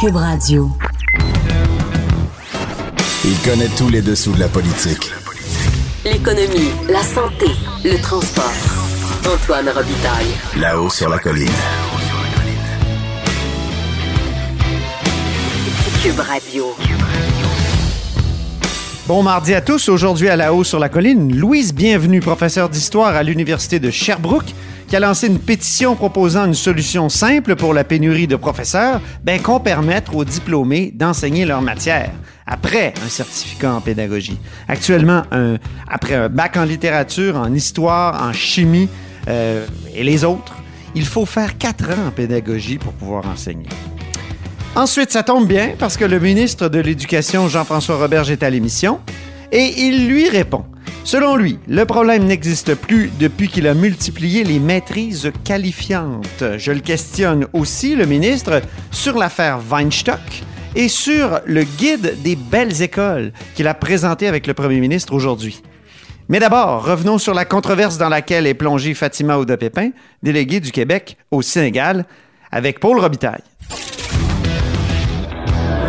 Cube Radio. Il connaît tous les dessous de la politique. L'économie, la santé, le transport. Antoine Robitaille. Là-haut sur la colline. Cube Radio. Bon mardi à tous. Aujourd'hui à la haut sur la colline, Louise Bienvenue, professeure d'histoire à l'Université de Sherbrooke, qui a lancé une pétition proposant une solution simple pour la pénurie de professeurs, ben qu'on permette aux diplômés d'enseigner leur matière après un certificat en pédagogie. Actuellement, après un bac en littérature, en histoire, en chimie euh, et les autres, il faut faire quatre ans en pédagogie pour pouvoir enseigner. Ensuite, ça tombe bien parce que le ministre de l'Éducation, Jean-François Roberge, est à l'émission et il lui répond. Selon lui, le problème n'existe plus depuis qu'il a multiplié les maîtrises qualifiantes. Je le questionne aussi, le ministre, sur l'affaire Weinstock et sur le guide des belles écoles qu'il a présenté avec le premier ministre aujourd'hui. Mais d'abord, revenons sur la controverse dans laquelle est plongée Fatima Ouda-Pépin, déléguée du Québec au Sénégal, avec Paul Robitaille.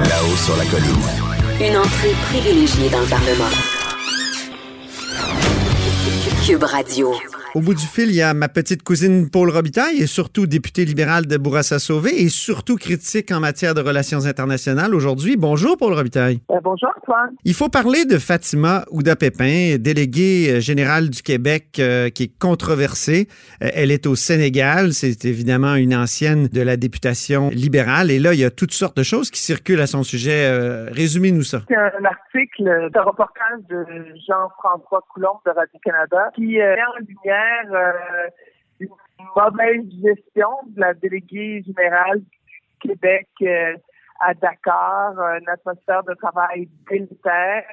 Là-haut sur la colline. Une entrée privilégiée dans le Parlement. you Cube Radio. Au bout du fil, il y a ma petite cousine Paul Robitaille, et surtout député libéral de Bourassa-Sauvé, et surtout critique en matière de relations internationales aujourd'hui. Bonjour, Paul Robitaille. Euh, bonjour, Antoine. Il faut parler de Fatima Ouda-Pépin, déléguée euh, générale du Québec, euh, qui est controversée. Euh, elle est au Sénégal. C'est évidemment une ancienne de la députation libérale. Et là, il y a toutes sortes de choses qui circulent à son sujet. Euh, Résumez-nous ça. C'est un article d'un reportage de Jean-François Coulombe de Radio-Canada qui euh, met en lumière euh, une mauvaise gestion de la déléguée générale du Québec euh, à Dakar, une atmosphère de travail délétère,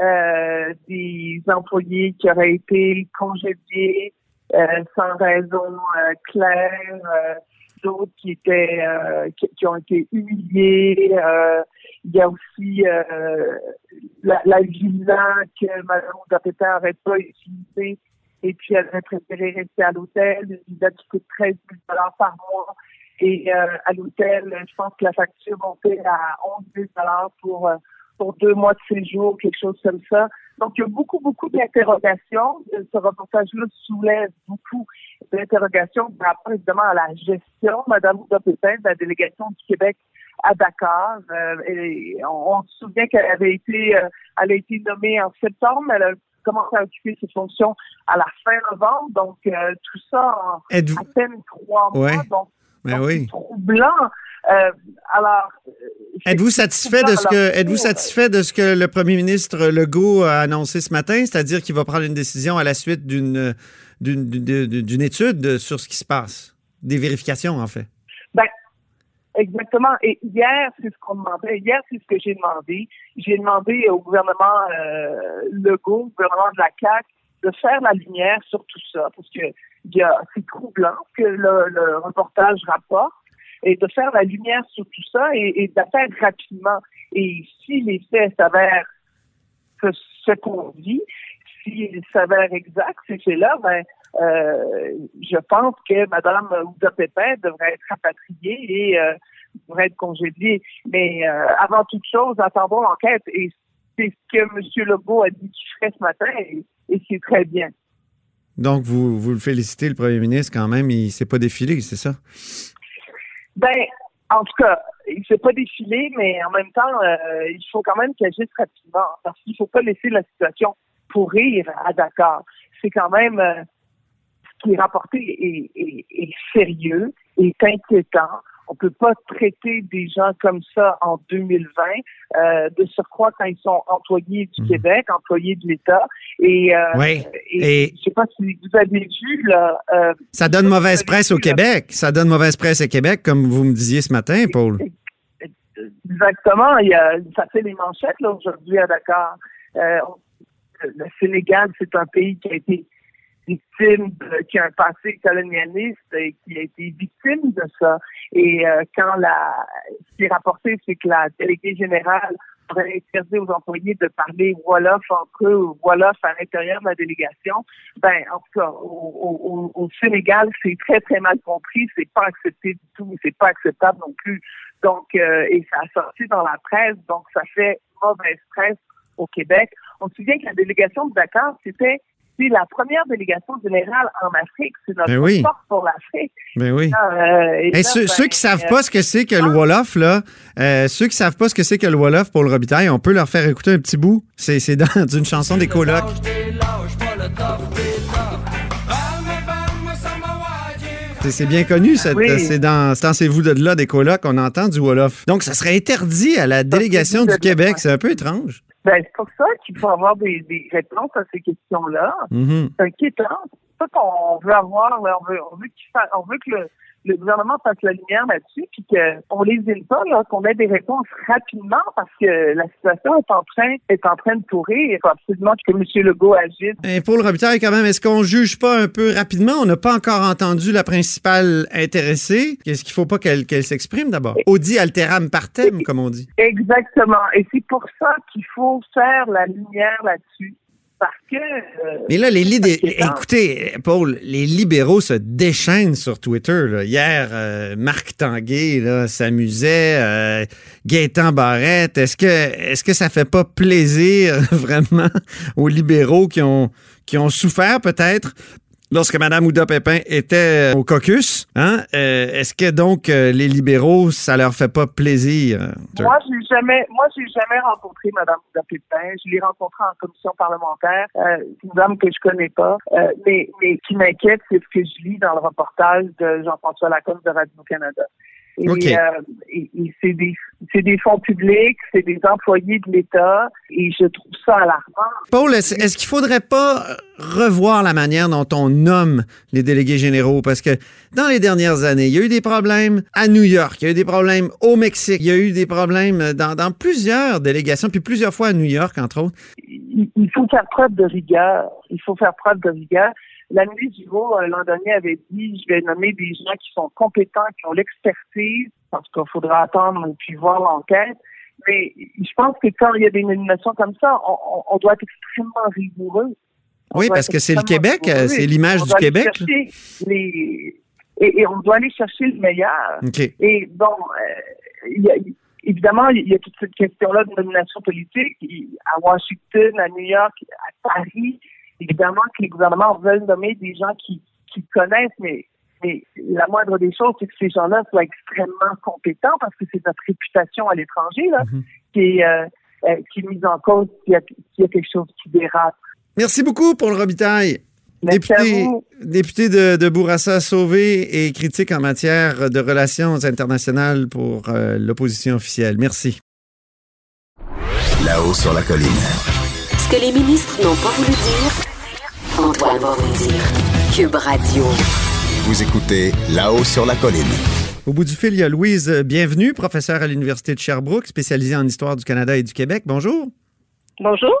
euh, des employés qui auraient été congédiés euh, sans raison euh, claire, euh, d'autres qui étaient euh, qui, qui ont été humiliés. Il y a aussi euh, la, la villa que Mme Oudapéta n'aurait pas utilisée et puis elle aurait préféré rester à l'hôtel, une villa qui coûte 13 000 par mois. Et euh, à l'hôtel, je pense que la facture montait à 11 000 pour, euh, pour deux mois de séjour, quelque chose comme ça. Donc, il y a beaucoup, beaucoup d'interrogations. Ce reportage-là soulève beaucoup d'interrogations par rapport évidemment à la gestion, Mme Ouda Pépin, de la délégation du Québec à Dakar. Euh, et on, on se souvient qu'elle avait été, euh, elle a été nommée en septembre. Elle a commencé à occuper ses fonctions à la fin novembre. Donc, euh, tout ça en à peine trois mois. Ouais. Donc, Ben donc, oui. c'est troublant. Euh, alors, Êtes-vous satisfait de ce que êtes-vous satisfait de ce que le premier ministre Legault a annoncé ce matin, c'est-à-dire qu'il va prendre une décision à la suite d'une d'une d'une- d'une étude sur ce qui se passe, des vérifications en fait. Exactement. Et hier, c'est ce qu'on demandait. Hier, c'est ce que j'ai demandé. J'ai demandé au gouvernement euh, Legault, au gouvernement de la CAQ, de faire la lumière sur tout ça, parce que y a, c'est troublant que le, le reportage rapporte, et de faire la lumière sur tout ça et, et de faire rapidement. Et si les faits s'avèrent ce, ce qu'on dit, s'ils s'avèrent exacts, ces faits-là, ben, euh, je pense que Mme Ouda Pépin devrait être rapatriée et euh, devrait être congédiée. Mais euh, avant toute chose, attendons l'enquête. Et c'est ce que M. Legault a dit qu'il ferait ce matin et, et c'est très bien. Donc vous vous le félicitez le premier ministre quand même, il s'est pas défilé, c'est ça? Ben, en tout cas, il ne s'est pas défilé, mais en même temps, euh, il faut quand même qu'il agisse rapidement parce qu'il ne faut pas laisser la situation pourrir à Dakar. C'est quand même euh, ce qui est rapporté est, est- est sérieux, est inquiétant. On peut pas traiter des gens comme ça en 2020, euh, de surcroît quand ils sont employés du Mhm. Québec, employés de l'État. Et, euh, Oui. et, Et- je sais pas si vous avez vu là. euh, Ça donne mauvaise presse au. Québec. Ça donne mauvaise presse au Québec, comme vous me disiez ce matin, Paul. Exactement. Il y a, ça fait les manchettes là aujourd'hui à Dakar. Euh, le Sénégal, c'est un pays qui a été victime, de- qui a un passé colonialiste et qui a été victime de ça. Et euh, quand la, ce qui est rapporté, c'est que la déléguée générale aurait interdit aux employés de parler Wolof entre eux ou Wolof à l'intérieur de la délégation. Ben, en tout cas, au, au, au Sénégal, c'est très, très mal compris. C'est pas accepté du tout. C'est pas acceptable non plus. Donc, euh, et ça a sorti dans la presse. Donc, ça fait mauvaise presse au Québec. On se souvient que la délégation de Dakar, c'était c'est la première délégation générale en Afrique. C'est notre ben force pour l'Afrique. Ben oui. Euh, ceux, ben, qui savent pas ce que c'est que le. Wolof, là, euh, ceux qui savent pas ce que c'est que le Wolof pour le Robitaille, on peut leur faire écouter un petit bout. C'est dans une chanson des colocs. C'est bien connu, c'est dans, dans ces vous de là des colocs qu'on entend du Wolof. Donc, ça serait interdit à la délégation du Québec. C'est un peu étrange. Ben, c'est pour ça qu'il faut avoir des, réponses à ces questions-là. Mm-hmm. C'est inquiétant. C'est ça qu'on veut avoir. On veut, on veut, on veut que le, le gouvernement fasse la lumière là-dessus, puis qu'on les aide pas, qu'on ait des réponses rapidement, parce que la situation est en train, est en train de tourner. Il faut absolument que M. Legault agisse. Et Paul Robitaille, quand même, est-ce qu'on juge pas un peu rapidement? On n'a pas encore entendu la principale intéressée. Qu'est-ce qu'il faut pas qu'elle s'exprime d'abord? Audi alteram partem, comme on dit. Exactement. Et c'est pour ça qu'il faut faire la lumière là-dessus parce que. Euh, Mais là, les écoutez, Paul, les libéraux se déchaînent sur Twitter. Hier, euh, Marc Tanguay s'amusait, euh, Gaétan Barrette. Est-ce que, est-ce que ça fait pas plaisir vraiment aux libéraux qui ont, qui ont souffert peut-être? Lorsque Mme Ouda Pépin était au caucus. Hein? Euh, est-ce que donc euh, les libéraux, ça leur fait pas plaisir? Moi, j'ai jamais, moi, j'ai jamais rencontré Mme Ouda Pépin. Je l'ai rencontrée en commission parlementaire. Euh, c'est une dame que je connais pas, mais, mais qui m'inquiète, c'est ce que je lis dans le reportage de Jean-François Lacombe de Radio-Canada. Et, et c'est des fonds publics, c'est des employés de l'État et je trouve ça alarmant. Paul, est-ce, est qu'il faudrait pas revoir la manière dont on nomme les délégués généraux? Parce que dans les dernières années, il y a eu des problèmes à New York, il y a eu des problèmes au Mexique, il y a eu des problèmes dans, dans plusieurs délégations, puis plusieurs fois à New York, entre autres. Il faut faire preuve de rigueur. Il faut faire preuve de rigueur. La ministre Giraud, euh, l'an dernier, avait dit, je vais nommer des gens qui sont compétents, qui ont l'expertise, parce qu'il faudra attendre puis voir l'enquête. Mais je pense que quand il y a des nominations comme ça, on, doit être extrêmement rigoureux. oui, parce que c'est le Québec, c'est l'image du Québec. et, on doit aller chercher le meilleur. Et bon, euh, évidemment, il y a toute cette question-là de nomination politique. À Washington, à New York, à Paris, évidemment que les gouvernements veulent nommer des gens qui, qui connaissent, mais, mais la moindre des choses, c'est que ces gens-là soient extrêmement compétents parce que c'est notre réputation à l'étranger là, mhm. qui, est, euh, euh, qui est mise en cause s'il y, a, y a quelque chose qui dérape. Merci beaucoup pour le Robitaille. Député, député de, de, Bourassa Sauvé et critique en matière de relations internationales pour euh, l'opposition officielle. Merci. Là-haut sur la colline. Ce que les ministres n'ont pas voulu dire, Antoine va vous dire. Cube Radio. Vous écoutez là-haut sur la colline. Au bout du fil, il y a Louise Bienvenue, professeure à l'Université de Sherbrooke, spécialisée en histoire du Canada et du Québec. Bonjour. Bonjour.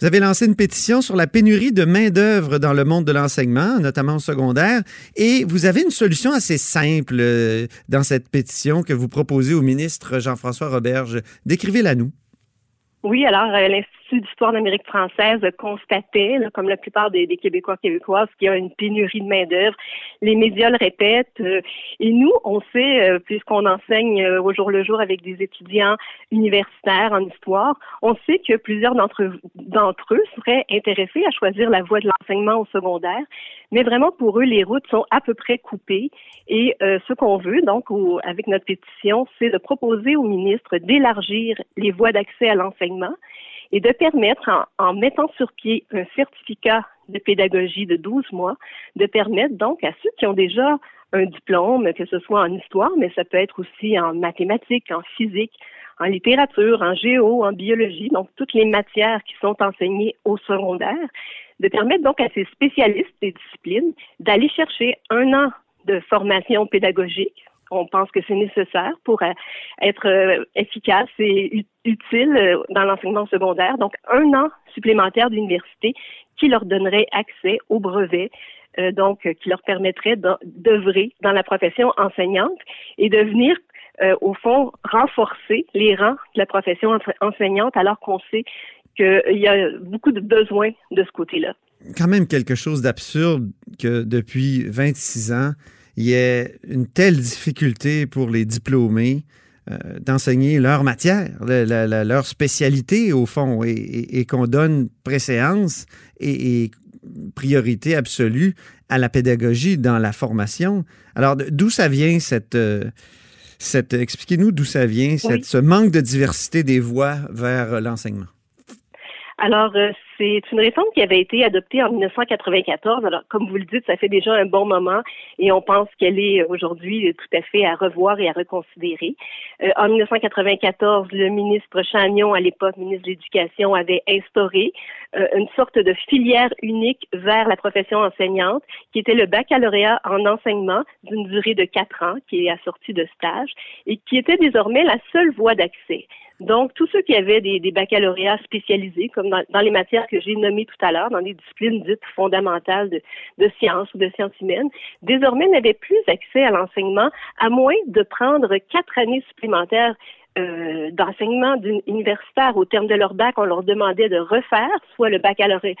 Vous avez lancé une pétition sur la pénurie de main-d'œuvre dans le monde de l'enseignement, notamment au secondaire, et vous avez une solution assez simple euh, dans cette pétition que vous proposez au ministre Jean-François Roberge. Décrivez-la nous. Oui, alors euh, l'Institut d'histoire d'Amérique française constatait, comme la plupart des, Québécois québécoises, qu'il y a une pénurie de main-d'œuvre. Les médias le répètent. Euh, et nous, on sait, euh, puisqu'on enseigne au jour le jour avec des étudiants universitaires en histoire, on sait que plusieurs d'entre eux seraient intéressés à choisir la voie de l'enseignement au secondaire. Mais vraiment, pour eux, les routes sont à peu près coupées. Et ce qu'on veut, donc, avec notre pétition, c'est de proposer au ministre d'élargir les voies d'accès à l'enseignement et de permettre, en, mettant sur pied un certificat de pédagogie de 12 mois, de permettre donc à ceux qui ont déjà un diplôme, que ce soit en histoire, mais ça peut être aussi en mathématiques, en physique, en littérature, en géo, en biologie, donc toutes les matières qui sont enseignées au secondaire, de permettre donc à ces spécialistes des disciplines d'aller chercher un an de formation pédagogique on pense que c'est nécessaire pour euh, être euh, efficace et utile euh, dans l'enseignement secondaire. Donc, un an supplémentaire d'université qui leur donnerait accès au brevet, donc qui leur permettrait d'œuvrer dans la profession enseignante et devenir au fond, renforcer les rangs de la profession enseignante alors qu'on sait qu'il y a beaucoup de besoins de ce côté-là. Quand même quelque chose d'absurde que depuis 26 ans, il y ait une telle difficulté pour les diplômés euh, d'enseigner leur matière, leur spécialité au fond, et, qu'on donne préséance et, priorité absolue à la pédagogie dans la formation. Alors, d'où ça vient cette... Euh, cette Expliquez-nous d'où ça vient, cette, ce manque de diversité des voies vers l'enseignement? Alors, euh, c'est une réforme qui avait été adoptée en 1994. Alors, comme vous le dites, ça fait déjà un bon moment et on pense qu'elle est aujourd'hui tout à fait à revoir et à reconsidérer. Euh, en 1994, le ministre Chagnon, à l'époque ministre de l'Éducation, avait instauré euh, une sorte de filière unique vers la profession enseignante, qui était le baccalauréat en enseignement d'une durée de quatre ans, qui est assorti de stage, et qui était désormais la seule voie d'accès. Donc, tous ceux qui avaient des, baccalauréats spécialisés, comme dans, les matières que j'ai nommées tout à l'heure, dans les disciplines dites fondamentales de, de sciences ou de sciences humaines, désormais n'avaient plus accès à l'enseignement, à moins de prendre quatre années supplémentaires euh, d'enseignement universitaire au terme de leur bac, on leur demandait de refaire soit le baccalauréat,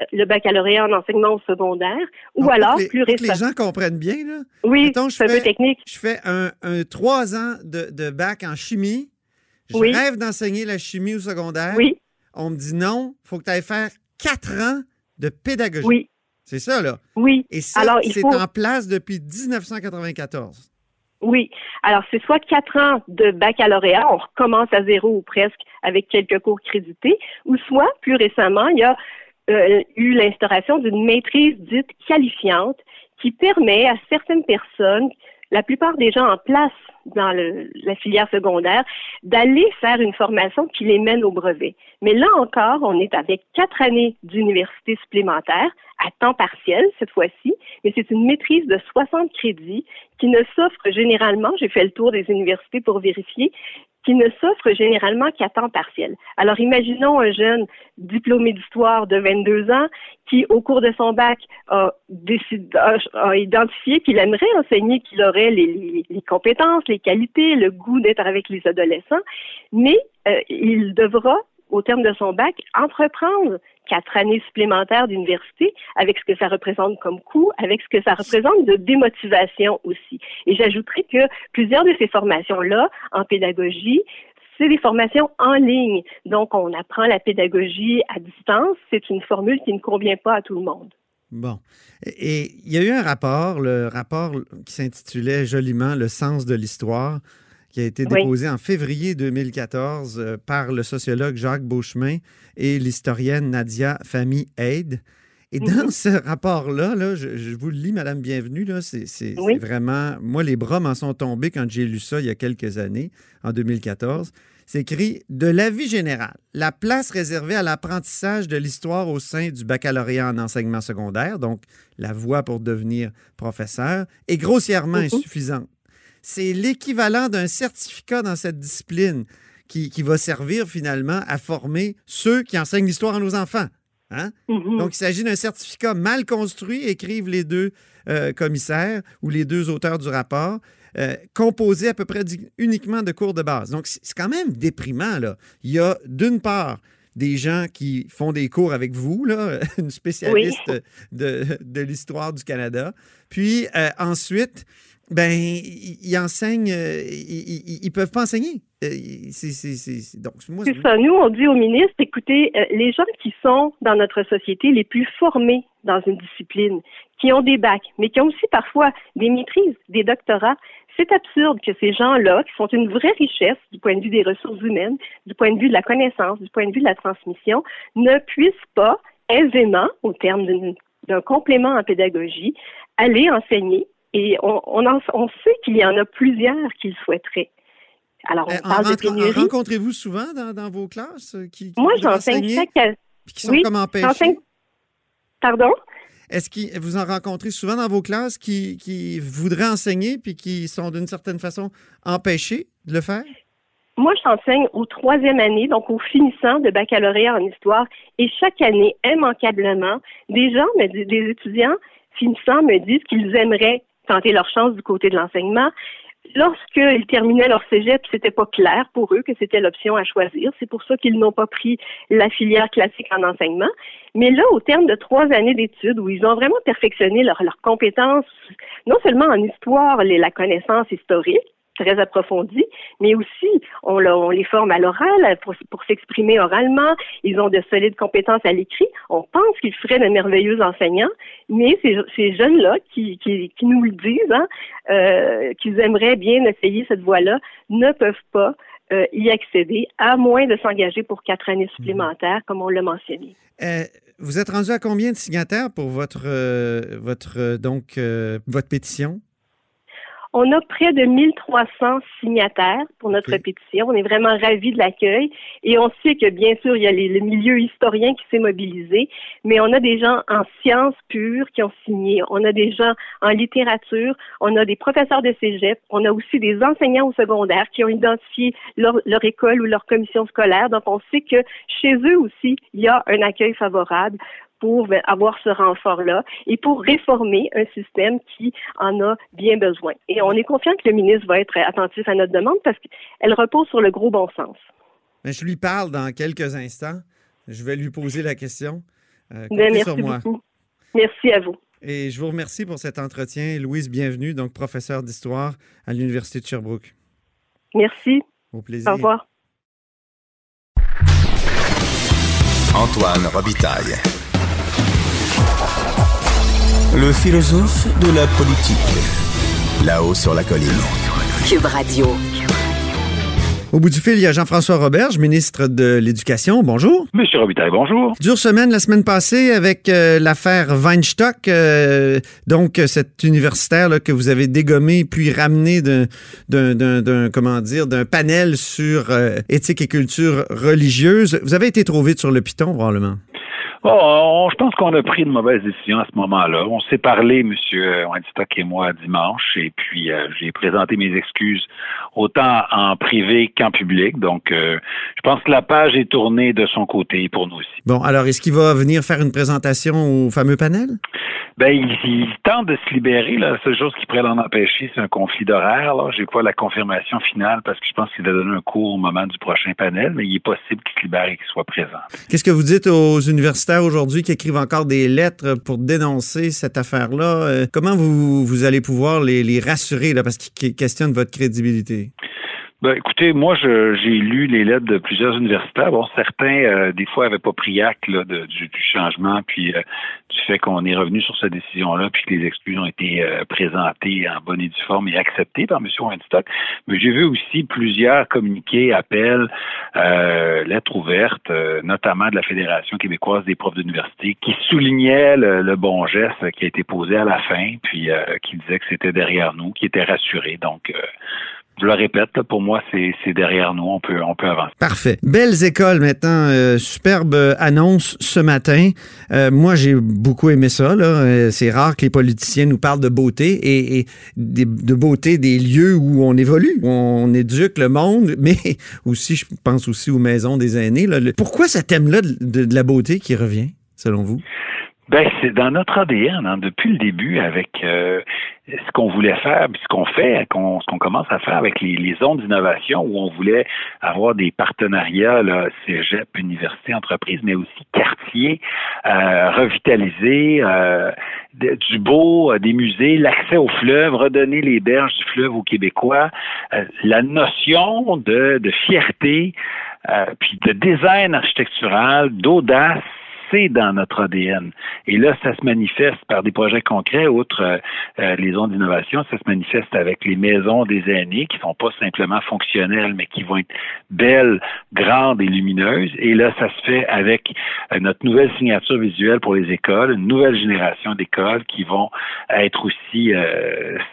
euh, le baccalauréat en enseignement au secondaire, ou alors plus récemment. Les gens comprennent bien, là. Oui, c'est un peu technique. Je fais un, trois ans de, de bac en chimie je rêve d'enseigner la chimie au secondaire. Oui. On me dit non, il faut que tu ailles faire quatre ans de pédagogie. Oui. C'est ça, là. Oui. Et ça, c'est en place depuis 1994. Oui. Alors, c'est soit quatre ans de baccalauréat, on recommence à zéro ou presque avec quelques cours crédités, ou soit, plus récemment, il y a euh, eu l'instauration d'une maîtrise dite qualifiante qui permet à certaines personnes la plupart des gens en place dans la filière secondaire d'aller faire une formation qui les mène au brevet. Mais là encore, on est avec quatre années d'université supplémentaire à temps partiel cette fois-ci, mais c'est une maîtrise de 60 crédits qui ne s'offre généralement, j'ai fait le tour des universités pour vérifier, qui ne s'offre généralement qu'à temps partiel. Alors, imaginons un jeune diplômé d'histoire de 22 ans qui, au cours de son bac, a, décidé, identifié qu'il aimerait enseigner, qu'il aurait les, compétences, les qualités, le goût d'être avec les adolescents, mais euh, il devra au terme de son bac, entreprendre quatre années supplémentaires d'université avec ce que ça représente comme coût, avec ce que ça représente de démotivation aussi. Et j'ajouterais que plusieurs de ces formations-là en pédagogie c'est des formations en ligne. Donc, on apprend la pédagogie à distance. C'est une formule qui ne convient pas à tout le monde. Bon. Et il y a eu un rapport, le rapport qui s'intitulait joliment Le sens de l'histoire, qui a été déposé en février 2014 euh, par le sociologue Jacques Beauchemin et l'historienne Nadia Fami Aide. Et dans mhm. ce rapport-là, là, je, vous le lis, Madame Bienvenue, c'est vraiment... Moi, les bras m'en sont tombés quand j'ai lu ça il y a quelques années, en 2014. C'est écrit « De l'avis général, la place réservée à l'apprentissage de l'histoire au sein du baccalauréat en enseignement secondaire, donc la voie pour devenir professeur, est grossièrement mhm. insuffisante c'est l'équivalent d'un certificat dans cette discipline qui, va servir finalement à former ceux qui enseignent l'histoire à nos enfants. Hein? Mm-hmm. Donc, il s'agit d'un certificat mal construit, écrivent les deux euh, commissaires ou les deux auteurs du rapport, euh, composé à peu près uniquement de cours de base. Donc, c'est quand même déprimant. Là. Il y a d'une part des gens qui font des cours avec vous, là, une spécialiste de, l'histoire du Canada. Puis euh, ensuite, ben, ils, enseignent, euh, ils, ne peuvent pas enseigner. Euh, c'est ça. Nous, on dit au ministre, écoutez, euh, les gens qui sont dans notre société les plus formés dans une discipline, qui ont des bacs, mais qui ont aussi parfois des maîtrises, des doctorats, c'est absurde que ces gens-là, qui sont une vraie richesse du point de vue des ressources humaines, du point de vue de la connaissance, du point de vue de la transmission, ne puissent pas aisément, au terme d'un complément en pédagogie, aller enseigner et on, on, sait qu'il y en a plusieurs qui le souhaiteraient. Alors, on eh, parle de pénurie. Rencontrez-vous souvent dans, vos classes euh, qui, Moi, j'enseigne chaque... qui sont comme empêchés? Pardon? Est-ce que vous en rencontrez souvent dans vos classes qui, qui voudraient enseigner puis qui sont d'une certaine façon empêchés de le faire? Moi, j'enseigne au troisième année, donc au finissant de baccalauréat en histoire, et chaque année, immanquablement, des gens, des étudiants finissant me disent qu'ils aimeraient tenter leur chance du côté de l'enseignement. lorsqu'ils terminaient leur cégep, c'était pas clair pour eux que c'était l'option à choisir. C'est pour ça qu'ils n'ont pas pris la filière classique en enseignement. Mais là, au terme de trois années d'études où ils ont vraiment perfectionné leurs compétences, non seulement en histoire, la connaissance historique, très approfondie, mais aussi on, les forme à l'oral pour, s'exprimer oralement. Ils ont de solides compétences à l'écrit. On pense qu'ils feraient de merveilleux enseignants, mais ces, jeunes-là qui, nous le disent, hein, euh, qu'ils aimeraient bien essayer cette voie-là, ne peuvent pas euh, y accéder, à moins de s'engager pour quatre années supplémentaires, comme on l'a mentionné. Euh, vous êtes rendu à combien de signataires pour votre, votre, donc, votre pétition? On a près de 1300 signataires pour notre pétition. On est vraiment ravis de l'accueil et on sait que bien sûr, il y a les, le milieu historien qui s'est mobilisé, mais on a des gens en sciences pures qui ont signé. On a des gens en littérature. On a des professeurs de cégep. On a aussi des enseignants au secondaire qui ont identifié leur, leur école ou leur commission scolaire. Donc, on sait que chez eux aussi, il y a un accueil favorable pour ben, avoir ce renfort-là et pour réformer un système qui en a bien besoin. Et on est confiant que le ministre va être attentif à notre demande parce qu'elle repose sur le gros bon sens. Mais je lui parle dans quelques instants. Je vais lui poser la question. Euh, ben, merci sur moi. Beaucoup. Merci à vous. Et je vous remercie pour cet entretien. Louise, bienvenue, donc professeure d'histoire à l'Université de Sherbrooke. Merci. Au plaisir. Au revoir. Antoine Robitaille. Le philosophe de la politique. Là-haut sur la colline. Cube Radio. Au bout du fil, il y a Jean-François Roberge, ministre de l'Éducation. Bonjour. Monsieur Robitaille, bonjour. Dure semaine la semaine passée avec euh, l'affaire Weinstock, euh, donc cet universitaire là, que vous avez dégommé puis ramené d'un, comment dire, d'un panel sur euh, éthique et culture religieuse. Vous avez été trop vite sur le piton, probablement. Oh, je pense qu'on a pris une mauvaise décision à ce moment-là. On s'est parlé, M. Weinstock et moi, dimanche, et puis euh, j'ai présenté mes excuses autant en privé qu'en public. Donc, euh, je pense que la page est tournée de son côté pour nous aussi. Bon, alors, est-ce qu'il va venir faire une présentation au fameux panel? Ben, il, tente de se libérer. La seule chose qui pourrait l'en empêcher, c'est un conflit d'horaire. Je n'ai pas la confirmation finale parce que je pense qu'il va donner un cours au moment du prochain panel, mais il est possible qu'il se libère et qu'il soit présent. Qu'est-ce que vous dites aux universitaires aujourd'hui qui écrivent encore des lettres pour dénoncer cette affaire-là? Euh, comment vous, vous allez pouvoir les, les rassurer là, parce qu'ils questionnent votre crédibilité? Ben, écoutez, moi, j'ai lu les lettres de plusieurs universitaires. Bon, certains, euh, des fois, n'avaient pas pris acte là, de, du, changement, puis euh, du fait qu'on est revenu sur cette décision-là, puis que les excuses ont été euh, présentées en bonne et due forme et acceptées par M. Weinstock. Mais j'ai vu aussi plusieurs communiqués, appels, lettres ouvertes, notamment de la Fédération québécoise des profs d'université, qui soulignaient le, le, bon geste qui a été posé à la fin, puis qui disait que c'était derrière nous, qui était rassuré. Donc, je le répète, pour moi, c'est derrière nous. On peut, on peut avancer. Parfait. Belles écoles maintenant. Euh, superbe annonce ce matin. Euh, moi, j'ai beaucoup aimé ça. Euh, c'est rare que les politiciens nous parlent de beauté et, de beauté des lieux où on évolue, où on éduque le monde, mais aussi, je pense aussi aux maisons des aînés. Pourquoi ce thème-là de la beauté qui revient, selon vous? Ben, c'est dans notre ADN, hein, depuis le début, avec euh, ce qu'on voulait faire, puis ce qu'on fait, ce qu'on commence à faire avec les, les zones d'innovation, où on voulait avoir des partenariats, là, cégep, université, entreprise, mais aussi quartier, euh, revitalisé, euh, du beau, euh, des musées, l'accès au fleuve, redonner les berges du fleuve aux Québécois, euh, la notion de, de fierté, puis de design architectural, d'audace, c'est dans notre ADN. Et là, ça se manifeste par des projets concrets, outre euh, euh, les zones d'innovation, ça se manifeste avec les maisons des aînés qui sont pas simplement fonctionnelles, mais qui vont être belles, grandes et lumineuses. Et là, ça se fait avec euh, notre nouvelle signature visuelle pour les écoles, une nouvelle génération d'écoles qui vont être aussi,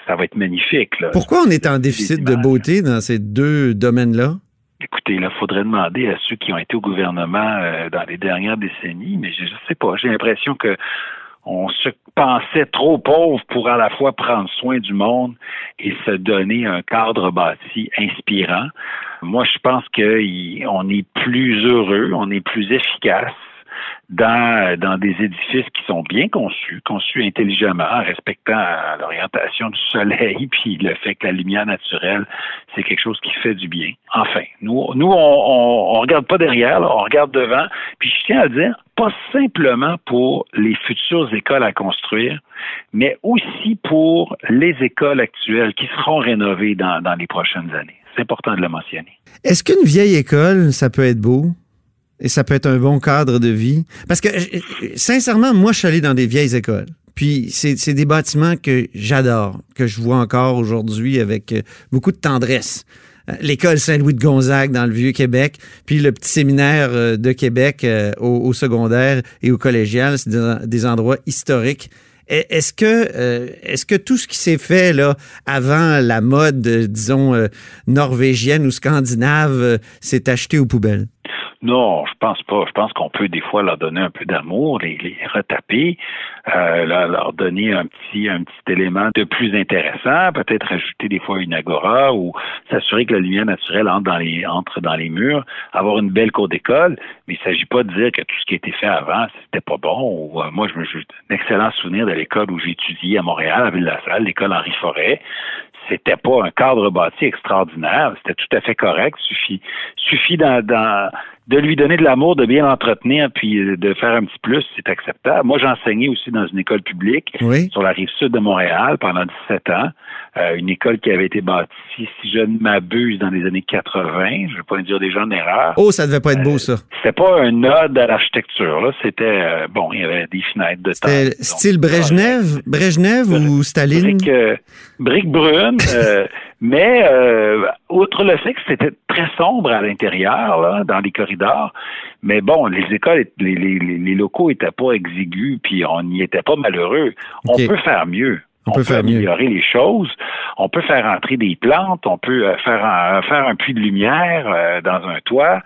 ça va être magnifique. Pourquoi on est en déficit de beauté dans ces deux domaines-là? Écoutez, il faudrait demander à ceux qui ont été au gouvernement euh, dans les dernières décennies, mais je ne sais pas. J'ai l'impression que on se pensait trop pauvre pour à la fois prendre soin du monde et se donner un cadre bâti inspirant. Moi, je pense qu'on est plus heureux, on est plus efficace dans, des édifices qui sont bien conçus, conçus intelligemment, respectant l'orientation du soleil, puis le fait que la lumière naturelle, c'est quelque chose qui fait du bien. Enfin, nous, nous on, on, regarde pas derrière, on regarde devant. Puis je tiens à dire, pas simplement pour les futures écoles à construire, mais aussi pour les écoles actuelles qui seront rénovées dans les prochaines années. C'est important de le mentionner. Est-ce qu'une vieille école, ça peut être beau? Et ça peut être un bon cadre de vie? Parce que, sincèrement, moi, je suis allé dans des vieilles écoles. Puis c'est des bâtiments que j'adore, que je vois encore aujourd'hui avec euh, beaucoup de tendresse. Euh, l'école Saint-Louis de Gonzague dans le Vieux-Québec, puis le petit séminaire euh, de Québec au, secondaire et au collégial, c'est des, endroits historiques. Est-ce que, est-ce que tout ce qui s'est fait avant la mode, disons norvégienne ou scandinave, s'est acheté aux poubelles? Non, je pense pas. Je pense qu'on peut des fois leur donner un peu d'amour, les, les retaper, euh, leur, donner un petit un petit élément de plus intéressant, peut-être ajouter des fois une agora ou s'assurer que la lumière naturelle entre dans les entre dans les murs, avoir une belle cour d'école. Mais il s'agit pas de dire que tout ce qui a été fait avant c'était pas bon. Ou, euh, moi, je me j'ai un excellent souvenir de l'école où j'ai étudié à Montréal, à Ville-la-Salle, l'école Henri Forêt c'était pas un cadre bâti extraordinaire, c'était tout à fait correct. Suffit, suffit dans, dans, de lui donner de l'amour, de bien l'entretenir, puis de faire un petit plus, c'est acceptable. Moi, j'enseignais aussi dans une école publique sur la rive sud de Montréal pendant 17 ans. Euh, une école qui avait été bâtie, si je ne m'abuse, dans les années 80. Je ne vais pas dire des gens d'erreur. Oh, ça devait pas être beau, ça. Euh, c'était pas un ode à l'architecture, là. C'était, bon, il y avait des fenêtres de temps. C'était style Brejnev, Brejnev ou Staline? Brique, brique brune. Mais euh, outre le fait que c'était très sombre à l'intérieur, dans les corridors, mais bon, les écoles, les, les, les locaux étaient pas exigus, puis on n'y était pas malheureux. On peut faire mieux. On, peut, améliorer les choses. On peut faire entrer des plantes. On peut euh, faire un, faire un puits de lumière euh, dans un toit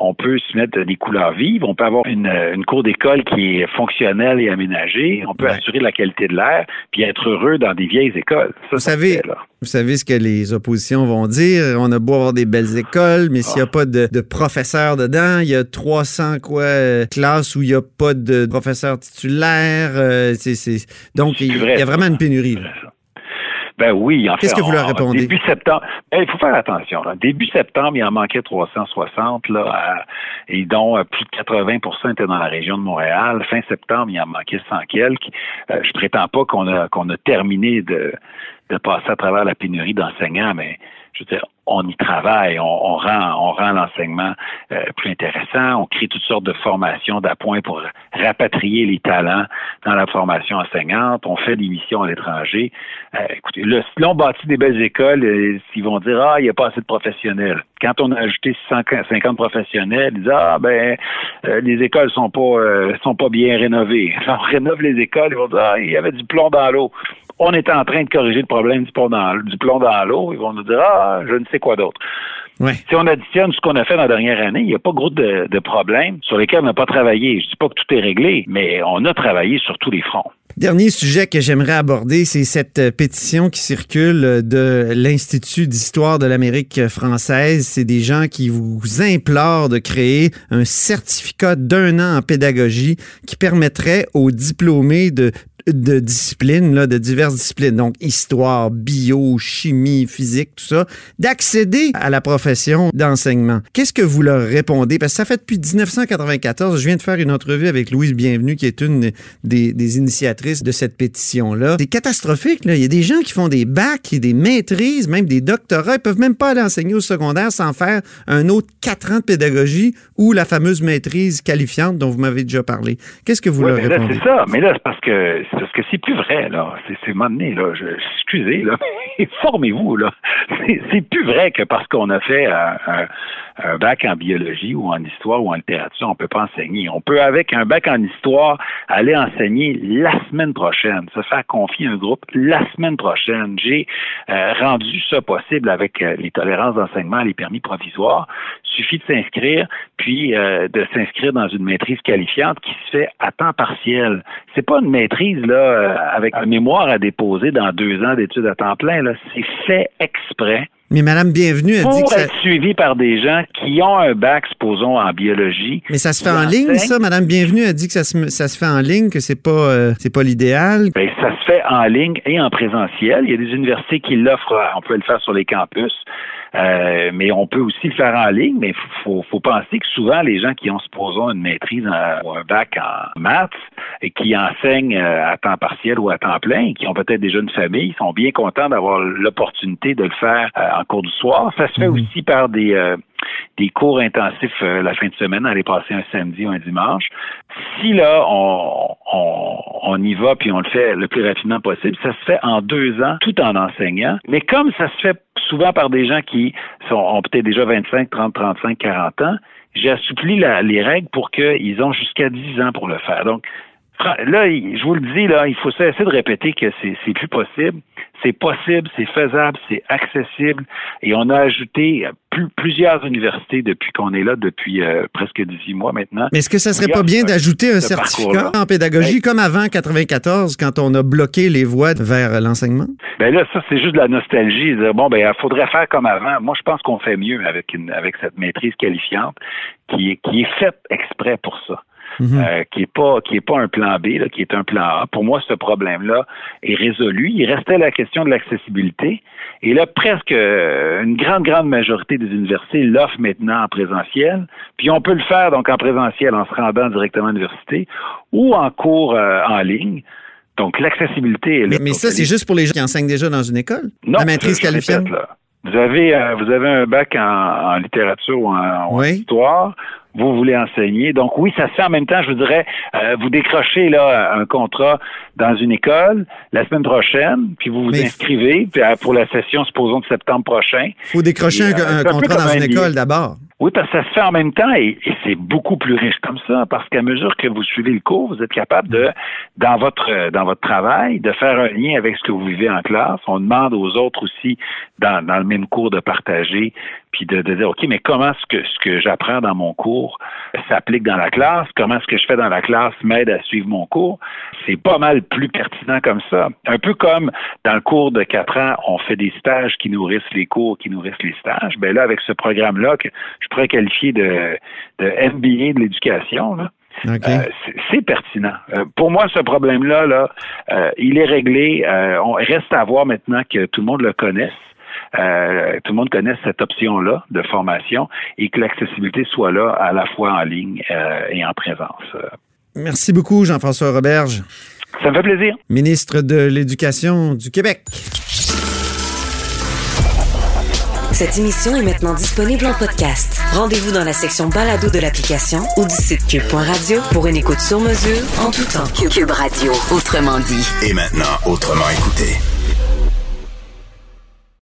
on peut se mettre des couleurs vives, on peut avoir une, une cour d'école qui est fonctionnelle et aménagée, on peut assurer la qualité de l'air, puis être heureux dans des vieilles écoles. vous, savez, vous savez ce que les oppositions vont dire, on a beau avoir des belles écoles, mais s'il n'y a ah. pas de, de, professeurs dedans, il y a 300 quoi, classes où il n'y a pas de professeurs titulaires, euh, c'est, donc il, y a vraiment une pénurie. Ben oui, en fait. Qu'est-ce que vous leur répondez? Début septembre, ben, il faut faire attention. Début septembre, il en manquait 360, là, et dont euh, plus de 80% étaient dans la région de Montréal. Fin septembre, il en manquait 100 quelques. Euh, je prétends pas qu'on a qu'on a terminé de, de passer à travers la pénurie d'enseignants, mais je veux dire, on y travaille, on, rend, on rend l'enseignement euh, plus intéressant, on crée toutes sortes de formations d'appoint pour rapatrier les talents dans la formation enseignante, on fait des missions à l'étranger. Euh, écoutez, là, si l'on bâtit des belles écoles, euh, ils vont dire Ah, il n'y a pas assez de professionnels. Quand on a ajouté 150 professionnels, ils disent Ah ben les écoles sont pas sont pas bien rénovées. on rénove les écoles, ils vont dire Ah, il y avait du plomb dans l'eau on est en train de corriger le problème du plomb dans, du plomb dans l'eau, ils vont nous dire Ah, je ne sais quoi d'autre. Si on additionne ce qu'on a fait dans la dernière année, il n'y a pas gros de, de problèmes sur lesquels on n'a pas travaillé. Je ne dis pas que tout est réglé, mais on a travaillé sur tous les fronts. Dernier sujet que j'aimerais aborder, c'est cette pétition qui circule de l'Institut d'histoire de l'Amérique française. C'est des gens qui vous implorent de créer un certificat d'un an en pédagogie qui permettrait aux diplômés de de disciplines, là, de diverses disciplines, donc histoire, bio, chimie, physique, tout ça, d'accéder à la profession d'enseignement. Qu'est-ce que vous leur répondez? Parce que ça fait depuis 1994, je viens de faire une entrevue avec Louise Bienvenue, qui est une des, initiatrices de cette pétition-là. C'est catastrophique, là. Il y a des gens qui font des bacs et des maîtrises, même des doctorats. Ils peuvent même pas aller enseigner au secondaire sans faire un autre quatre ans de pédagogie ou la fameuse maîtrise qualifiante dont vous m'avez déjà parlé. Qu'est-ce que vous leur répondez? C'est ça, mais là, c'est parce que parce que c'est plus vrai, là. C'est donné, là. Excusez, là. Formez-vous, là. C'est plus vrai que parce qu'on a fait un, un, bac en biologie ou en histoire ou en littérature, on peut pas enseigner. On peut, avec un bac en histoire, aller enseigner la semaine prochaine, se faire confier un groupe la semaine prochaine. J'ai euh, rendu ça possible avec euh, les tolérances d'enseignement, les permis provisoires. Suffit de s'inscrire, puis euh, de s'inscrire dans une maîtrise qualifiante qui se fait à temps partiel. C'est pas une maîtrise là avec un mémoire à déposer dans deux ans d'études à temps plein. C'est fait exprès Mais Madame Bienvenue a dit pour que ça... être suivi par des gens qui ont un bac, supposons, en biologie. Mais ça se fait en ligne, ça? Madame Bienvenue a dit que ça se, ça se fait en ligne, que c'est pas, euh, c'est pas l'idéal. Ben, ça se fait en ligne et en présentiel. Il y a des universités qui l'offrent. euh, On peut le faire sur les campus. Euh, mais on peut aussi le faire en ligne, mais il faut, faut penser que souvent les gens qui ont, supposons, une maîtrise en- ou un bac en maths et qui enseignent euh, à temps partiel ou à temps plein, qui ont peut-être déjà une famille, sont bien contents d'avoir l'opportunité de le faire euh, en cours du soir. Ça se fait Mhm. aussi par des, euh, des cours intensifs euh, la fin de semaine, aller passer un samedi ou un dimanche. Si là, on, on, on y va puis on le fait le plus rapidement possible, ça se fait en deux ans tout en enseignant. Mais comme ça se fait souvent par des gens qui sont, ont peut-être déjà 25, 30, 35, 40 ans, j'ai assoupli la- les règles pour qu'ils ont jusqu'à 10 ans pour le faire. Donc, là, je vous le dis, là, il faut cesser de répéter que c'est c'est plus possible. C'est possible, c'est faisable, c'est accessible. Et on a ajouté plus- plusieurs universités depuis qu'on est là, depuis euh, presque 18 mois maintenant. Mais est-ce que ça serait pas bien d'ajouter un ce certificat en pédagogie Hey. comme avant 94 quand on a bloqué les voies vers l'enseignement? Ben là, ça, c'est juste de la nostalgie. Bon, ben, il faudrait faire comme avant. Moi, je pense qu'on fait mieux avec une, avec cette maîtrise qualifiante qui est, qui est faite exprès pour ça. Mhm. Euh, qui est pas qui est pas un plan B, là, qui est un plan A. Pour moi, ce problème-là est résolu. Il restait la question de l'accessibilité. Et là, presque euh, une grande, grande majorité des universités l'offrent maintenant en présentiel. Puis on peut le faire donc en présentiel en se rendant directement à l'université ou en cours euh, en ligne. Donc l'accessibilité est là. Mais, ça, c'est est- juste pour les gens qui enseignent déjà dans une école? non, la maîtrise qualifiante? Vous avez, euh, vous avez un bac en, en littérature ou en, ou en Oui. histoire. Vous voulez enseigner. Donc oui, ça se fait en même temps, je vous dirais, euh, vous décrochez là un contrat dans une école la semaine prochaine, puis vous vous Mais- inscrivez puis, euh, pour la session, supposons, de septembre prochain. faut décrocher Et, un, euh, un contrat dans une un école d'abord. Oui, parce que ça se fait en même temps et, et c'est beaucoup plus riche comme ça, parce qu'à mesure que vous suivez le cours, vous êtes capable de, dans votre euh, dans votre travail, de faire un lien avec ce que vous vivez en classe. On demande aux autres aussi, dans, dans le même cours, de partager, puis de, de dire, OK, mais comment ce que ce que j'apprends dans mon cours s'applique dans la classe? Comment ce que je fais dans la classe m'aide à suivre mon cours? C'est pas mal plus pertinent comme ça. Un peu comme dans le cours de quatre ans, on fait des stages qui nourrissent les cours, qui nourrissent les stages. Ben là, avec ce programme-là, que je pourrais qualifier de, de MBA de l'éducation, là, euh, c'est- pertinent. Euh, pour moi, ce problème-là, là, euh, il est réglé. On reste à voir maintenant que tout le monde le connaisse. Euh, tout le monde connaisse cette option-là de formation et que l'accessibilité soit là à la fois en ligne euh, et en présence. Merci beaucoup, Jean-François Roberge, ça me fait plaisir. ministre de l'Éducation du Québec. Cette émission est maintenant disponible en podcast. Rendez-vous dans la section balado de l'application ou du site cube.radio pour une écoute sur mesure en tout temps. Cube Radio, autrement dit. Et maintenant, autrement écouté.